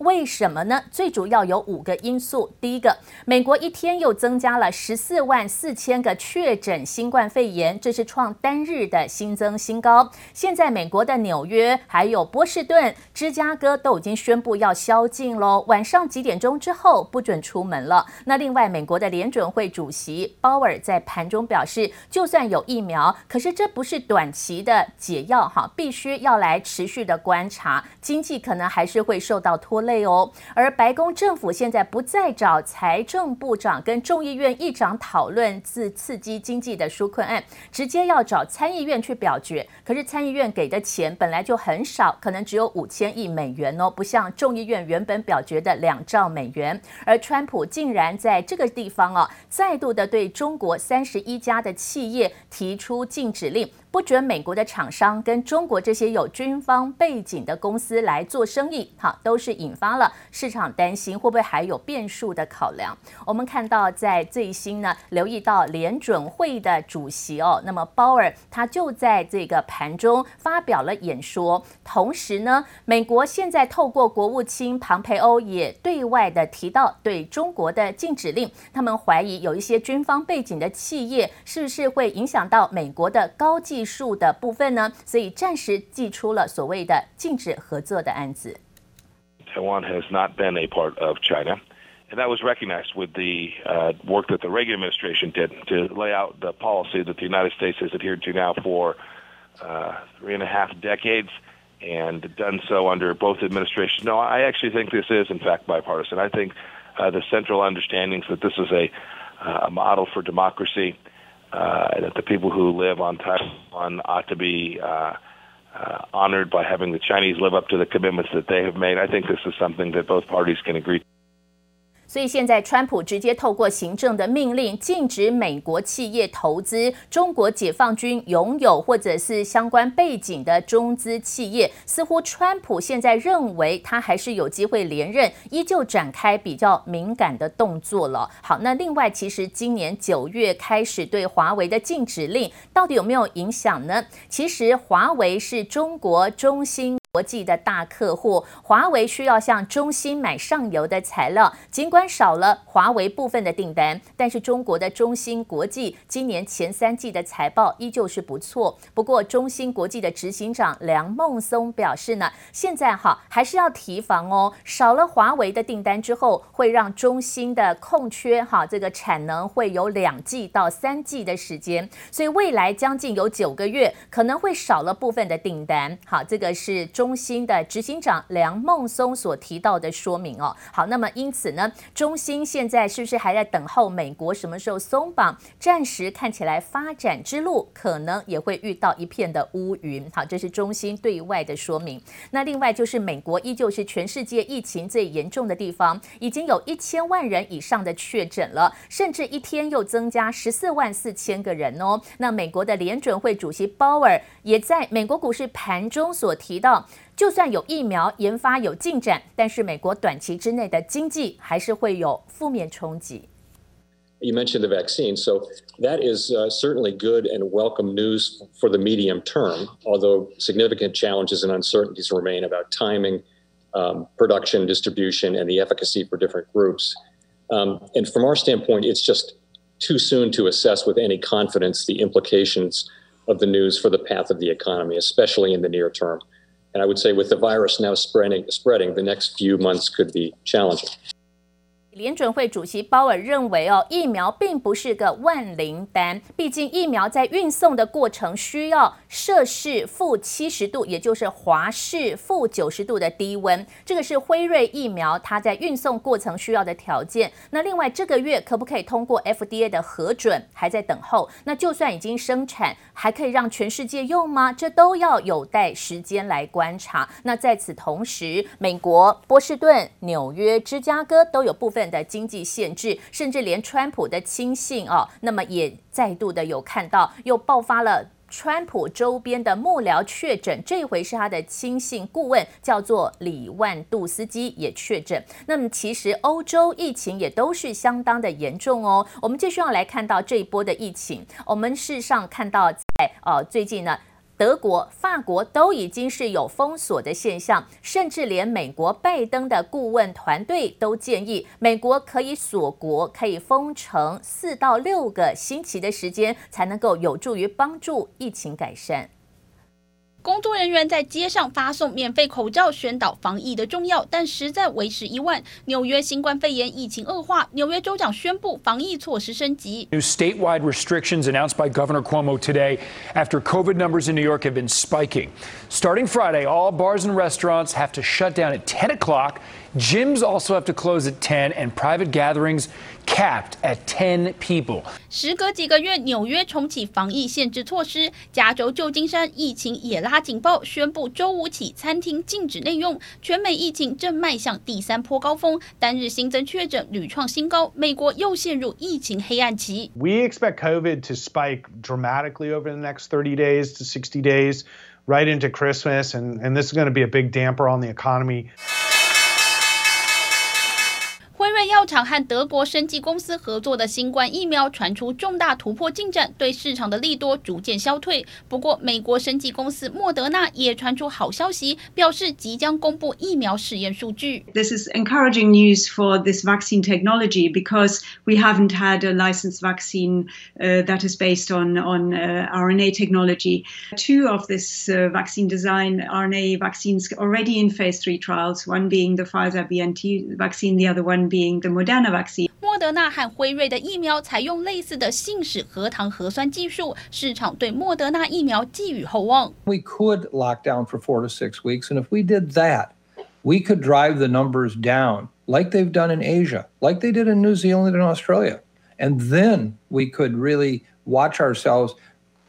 为什么呢？最主要有五个因素。第一个，美国一天又增加了十四万四千个确诊新冠肺炎，这是创单日的新增新高。现在美国的纽约、还有波士顿、芝加哥都已经宣布要宵禁喽，晚上几点钟之后不准出门了。那另外，美国的联准会主席鲍尔在盘中表示，就算有疫苗，可是这不是短期的解药哈，必须要来持续的观察，经济可能还是会受到拖累哦。而白宫政府现在不再找财政部长跟众议院议长讨论自刺激经济的纾困案，直接要找参议院去表决。可是参议院给的钱本来就很少，可能只有五千亿美元哦，不像众议院原本表决的两兆美元。而川普竟然在这个地方哦，再度的对中国三十一家的企业提出禁止令。不准美国的厂商跟中国这些有军方背景的公司来做生意，好，都是引发了市场担心会不会还有变数的考量。我们看到在最新呢，留意到联准会的主席哦，那么鲍尔他就在这个盘中发表了演说，同时呢，美国现在透过国务卿庞培欧也对外的提到对中国的禁止令，他们怀疑有一些军方背景的企业是不是会影响到美国的高技。技术的部分呢，所以暂时祭出了所谓的禁止合作的案子。Taiwan has not been a part of China, and that was recognized with the uh, work that the Reagan administration did to lay out the policy that the United States has adhered to now for uh, three and a half decades, and done so under both administrations. No, I actually think this is, in fact, bipartisan. I think uh, the central understandings that this is a, a model for democracy. uh, that the people who live on Taiwan ought to be uh, uh, honored by having the Chinese live up to the commitments that they have made. I think this is something that both parties can agree. 所以现在，川普直接透过行政的命令，禁止美国企业投资中国解放军拥有或者是相关背景的中资企业。似乎川普现在认为他还是有机会连任，依旧展开比较敏感的动作了。好，那另外，其实今年九月开始对华为的禁止令，到底有没有影响呢？其实华为是中国中心国际的大客户，华为需要向中芯买上游的材料，尽管少了华为部分的订单，但是中国的中芯国际今年前三季的财报依旧是不错。不过，中芯国际的执行长梁孟松表示呢，现在哈还是要提防哦，少了华为的订单之后，会让中芯的空缺哈这个产能会有两季到三季的时间，所以未来将近有九个月可能会少了部分的订单。好，这个是。中心的执行长梁孟松所提到的说明哦，好，那么因此呢，中心现在是不是还在等候美国什么时候松绑？暂时看起来发展之路可能也会遇到一片的乌云。好，这是中心对外的说明。那另外就是美国依旧是全世界疫情最严重的地方，已经有一千万人以上的确诊了，甚至一天又增加十四万四千个人哦。那美国的联准会主席鲍尔也在美国股市盘中所提到。就算有疫苗研发有进展，但是美国短期之内的经济还是会有负面冲击。You mentioned the vaccine, so that is uh, certainly good and welcome news for the medium term, although significant challenges and uncertainties remain about timing, um, production, distribution, and the efficacy for different groups. Um, and from our standpoint, it's just too soon to assess with any confidence the implications of the news for the path of the economy, especially in the near term. And I would say with the virus now spreading, spreading, the next few months could be challenging. 联准会主席鲍尔认为，哦，疫苗并不是个万灵丹，毕竟疫苗在运送的过程需要摄氏负七十度，也就是华氏负九十度的低温，这个是辉瑞疫苗它在运送过程需要的条件。那另外这个月可不可以通过 FDA 的核准，还在等候。那就算已经生产，还可以让全世界用吗？这都要有待时间来观察。那在此同时，美国波士顿、纽约、芝加哥都有部分。的经济限制，甚至连川普的亲信哦，那么也再度的有看到，又爆发了川普周边的幕僚确诊，这回是他的亲信顾问，叫做李万杜斯基也确诊。那么其实欧洲疫情也都是相当的严重哦。我们继续要来看到这一波的疫情，我们事实上看到在呃最近呢。德国、法国都已经是有封锁的现象，甚至连美国拜登的顾问团队都建议，美国可以锁国，可以封城四到六个星期的时间，才能够有助于帮助疫情改善。工作人员在街上发送免费口罩，宣导防疫的重要，但实在为时已晚。纽约新冠肺炎疫情恶化，纽约州长宣布防疫措施升级。New statewide restrictions announced by Governor Cuomo today after COVID numbers in New York have been spiking. Starting Friday, all bars and restaurants have to shut down at 10 o'clock. Gyms also have to close at 10, and private gatherings capped at 10 people. 时隔几个月，纽约重启防疫限制措施，加州旧金山疫情也拉警报，宣布周五起餐厅禁止内用。全美疫情正迈向第三波高峰，单日新增确诊屡创新高，美国又陷入疫情黑暗期。We expect COVID to spike dramatically over the next 30 days to 60 days, right into Christmas, and, and this is going to be a big damper on the economy. 药厂和德国生技公司合作的新冠疫苗传出重大突破进展，对市场的利多逐渐消退。不过，美国生技公司莫德纳也传出好消息，表示即将公布疫苗实验数据。This is encouraging news for this vaccine technology because we haven't had a licensed vaccine that is based on on RNA technology. Two of this vaccine design RNA vaccines already in phase three trials. One being the Pfizer BNT vaccine, the other one being the Moderna vaccine. 莫德纳和辉瑞的疫苗采用类似的信使核糖核酸技术，市场对莫德纳疫苗寄予厚望。We could lock down for four to six weeks, and if we did that, we could drive the numbers down like they've done in Asia, like they did in New Zealand and Australia. And then we could really watch ourselves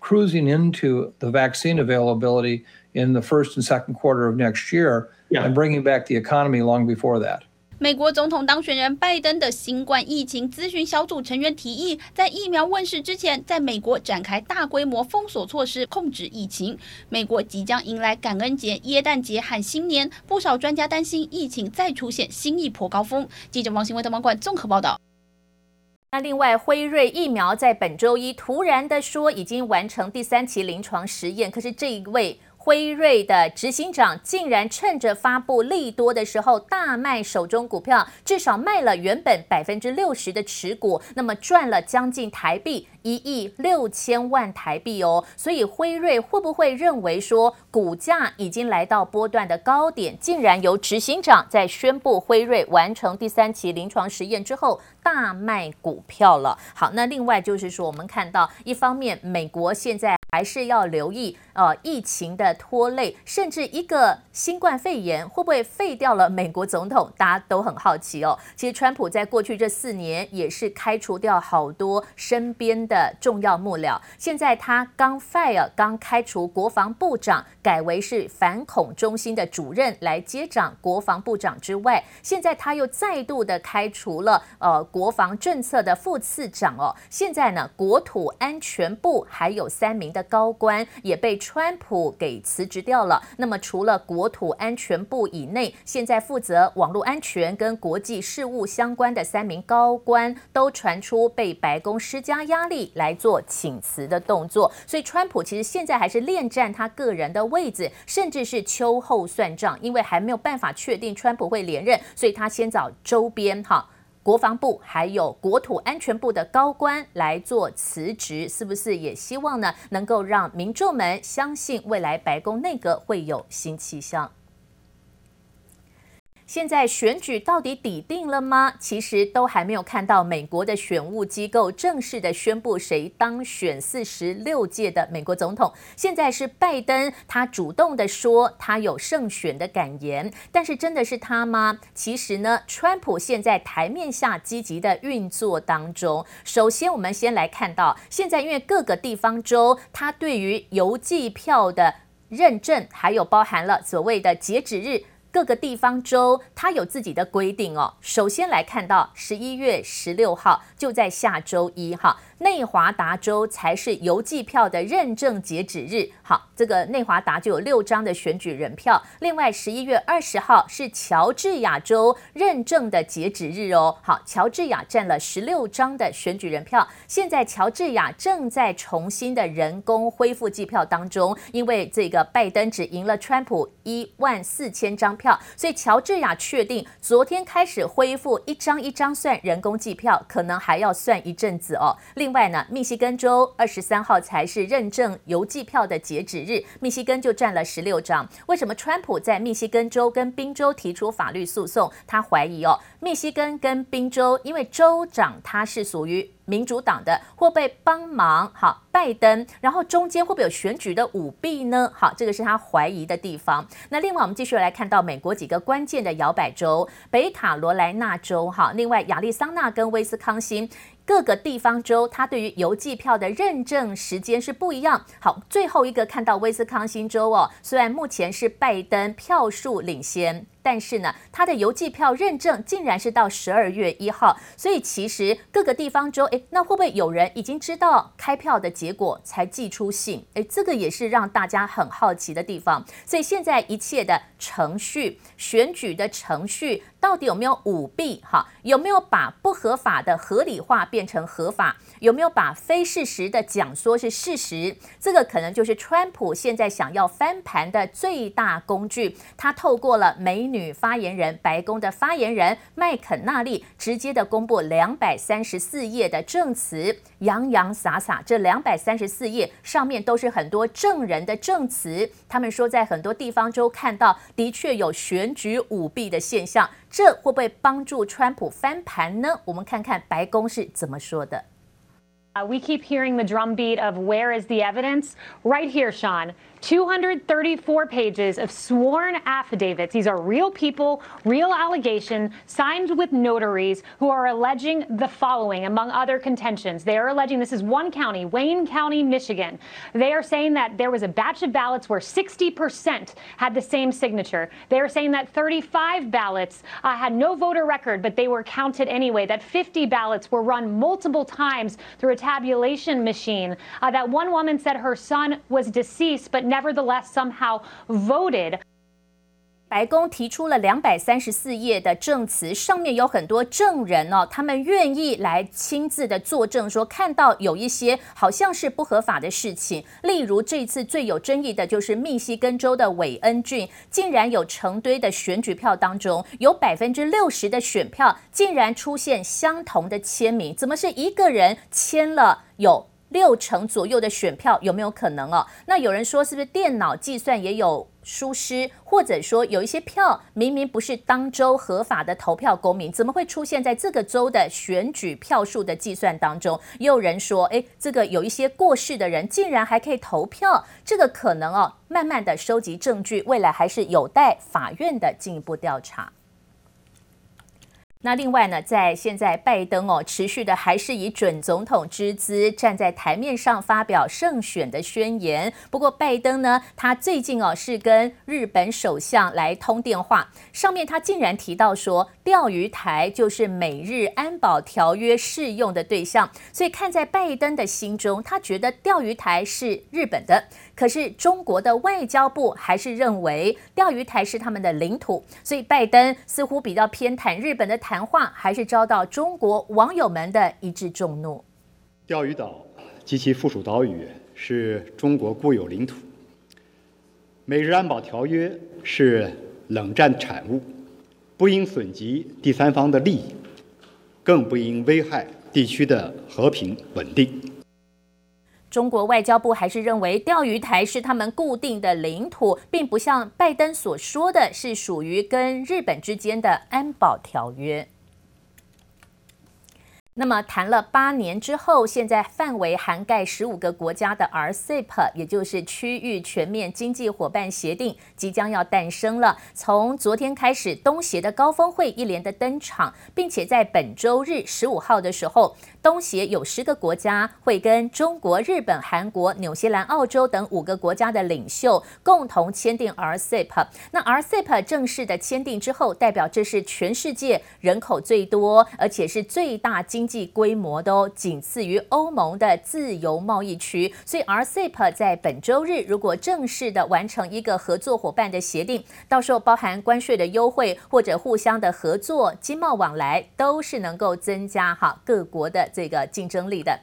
cruising into the vaccine availability in the first and second quarter of next year yeah. and bringing back the economy long before that. 美国总统当选人拜登的新冠疫情咨询小组成员提议，在疫苗问世之前，在美国展开大规模封锁措施，控制疫情。美国即将迎来感恩节、耶诞节和新年，不少专家担心疫情再出现新一波高峰。记者王新伟的网管综合报道。那另外，辉瑞疫苗在本周一突然的说已经完成第三期临床实验，可是这一位。辉瑞的执行长竟然趁着发布利多的时候大卖手中股票，至少卖了原本百分之六十的持股，那么赚了将近台币一亿六千万台币哦。所以辉瑞会不会认为说股价已经来到波段的高点，竟然由执行长在宣布辉瑞完成第三期临床实验之后大卖股票了？好，那另外就是说，我们看到一方面美国现在。还是要留意，呃，疫情的拖累，甚至一个新冠肺炎会不会废掉了美国总统？大家都很好奇哦。其实，川普在过去这四年也是开除掉好多身边的重要幕僚。现在他刚 fire，刚开除国防部长，改为是反恐中心的主任来接掌国防部长之外，现在他又再度的开除了呃国防政策的副次长哦。现在呢，国土安全部还有三名的。高官也被川普给辞职掉了。那么，除了国土安全部以内，现在负责网络安全跟国际事务相关的三名高官，都传出被白宫施加压力来做请辞的动作。所以，川普其实现在还是恋战他个人的位置，甚至是秋后算账，因为还没有办法确定川普会连任，所以他先找周边哈。国防部还有国土安全部的高官来做辞职，是不是也希望呢，能够让民众们相信未来白宫内阁会有新气象？现在选举到底底定了吗？其实都还没有看到美国的选务机构正式的宣布谁当选四十六届的美国总统。现在是拜登，他主动的说他有胜选的感言，但是真的是他吗？其实呢，川普现在台面下积极的运作当中。首先，我们先来看到，现在因为各个地方州，他对于邮寄票的认证，还有包含了所谓的截止日。各个地方州它有自己的规定哦。首先来看到十一月十六号，就在下周一哈。内华达州才是邮寄票的认证截止日。好，这个内华达就有六张的选举人票。另外，十一月二十号是乔治亚州认证的截止日哦。好，乔治亚占了十六张的选举人票。现在乔治亚正在重新的人工恢复计票当中，因为这个拜登只赢了川普一万四千张票，所以乔治亚确定昨天开始恢复一张一张算人工计票，可能还要算一阵子哦。另外呢，密西根州二十三号才是认证邮寄票的截止日，密西根就占了十六张。为什么川普在密西根州跟宾州提出法律诉讼？他怀疑哦，密西根跟宾州因为州长他是属于民主党的，会不会帮忙好拜登？然后中间会不会有选举的舞弊呢？好，这个是他怀疑的地方。那另外我们继续来看到美国几个关键的摇摆州，北卡罗来纳州哈，另外亚利桑那跟威斯康星。各个地方州，它对于邮寄票的认证时间是不一样。好，最后一个看到威斯康星州哦，虽然目前是拜登票数领先。但是呢，它的邮寄票认证竟然是到十二月一号，所以其实各个地方州，诶，那会不会有人已经知道开票的结果才寄出信？诶，这个也是让大家很好奇的地方。所以现在一切的程序，选举的程序到底有没有舞弊？哈，有没有把不合法的合理化变成合法？有没有把非事实的讲说是事实？这个可能就是川普现在想要翻盘的最大工具。他透过了美女发言人、白宫的发言人麦肯纳利，直接的公布两百三十四页的证词，洋洋洒洒。这两百三十四页上面都是很多证人的证词。他们说，在很多地方都看到的确有选举舞弊的现象，这会不会帮助川普翻盘呢？我们看看白宫是怎么说的。Uh, we keep hearing the drumbeat of where is the evidence? Right here, Sean. 234 pages of sworn affidavits. These are real people, real allegations, signed with notaries who are alleging the following, among other contentions. They are alleging this is one county, Wayne County, Michigan. They are saying that there was a batch of ballots where 60% had the same signature. They are saying that 35 ballots uh, had no voter record, but they were counted anyway. That 50 ballots were run multiple times through a tabulation machine. Uh, that one woman said her son was deceased, but nevertheless somehow voted. 白宫提出了两百三十四页的证词，上面有很多证人哦，他们愿意来亲自的作证，说看到有一些好像是不合法的事情。例如这次最有争议的就是密西根州的韦恩郡，竟然有成堆的选举票当中，有百分之六十的选票竟然出现相同的签名，怎么是一个人签了有？六成左右的选票有没有可能哦？那有人说是不是电脑计算也有疏失，或者说有一些票明明不是当州合法的投票公民，怎么会出现在这个州的选举票数的计算当中？也有人说，诶，这个有一些过世的人竟然还可以投票，这个可能哦，慢慢的收集证据，未来还是有待法院的进一步调查。那另外呢，在现在拜登哦，持续的还是以准总统之姿站在台面上发表胜选的宣言。不过拜登呢，他最近哦是跟日本首相来通电话，上面他竟然提到说，钓鱼台就是美日安保条约适用的对象。所以看在拜登的心中，他觉得钓鱼台是日本的。可是中国的外交部还是认为钓鱼台是他们的领土，所以拜登似乎比较偏袒日本的谈话，还是遭到中国网友们的一致众怒。钓鱼岛及其附属岛屿是中国固有领土，美日安保条约是冷战产物，不应损及第三方的利益，更不应危害地区的和平稳定。中国外交部还是认为钓鱼台是他们固定的领土，并不像拜登所说的是属于跟日本之间的安保条约。那么谈了八年之后，现在范围涵盖十五个国家的 RCEP，也就是区域全面经济伙伴协定，即将要诞生了。从昨天开始，东协的高峰会一连的登场，并且在本周日十五号的时候，东协有十个国家会跟中国、日本、韩国、纽西兰、澳洲等五个国家的领袖共同签订 RCEP。那 RCEP 正式的签订之后，代表这是全世界人口最多，而且是最大经济规模的哦，仅次于欧盟的自由贸易区。所以 RCEP 在本周日如果正式的完成一个合作伙伴的协定，到时候包含关税的优惠或者互相的合作、经贸往来，都是能够增加哈各国的这个竞争力的。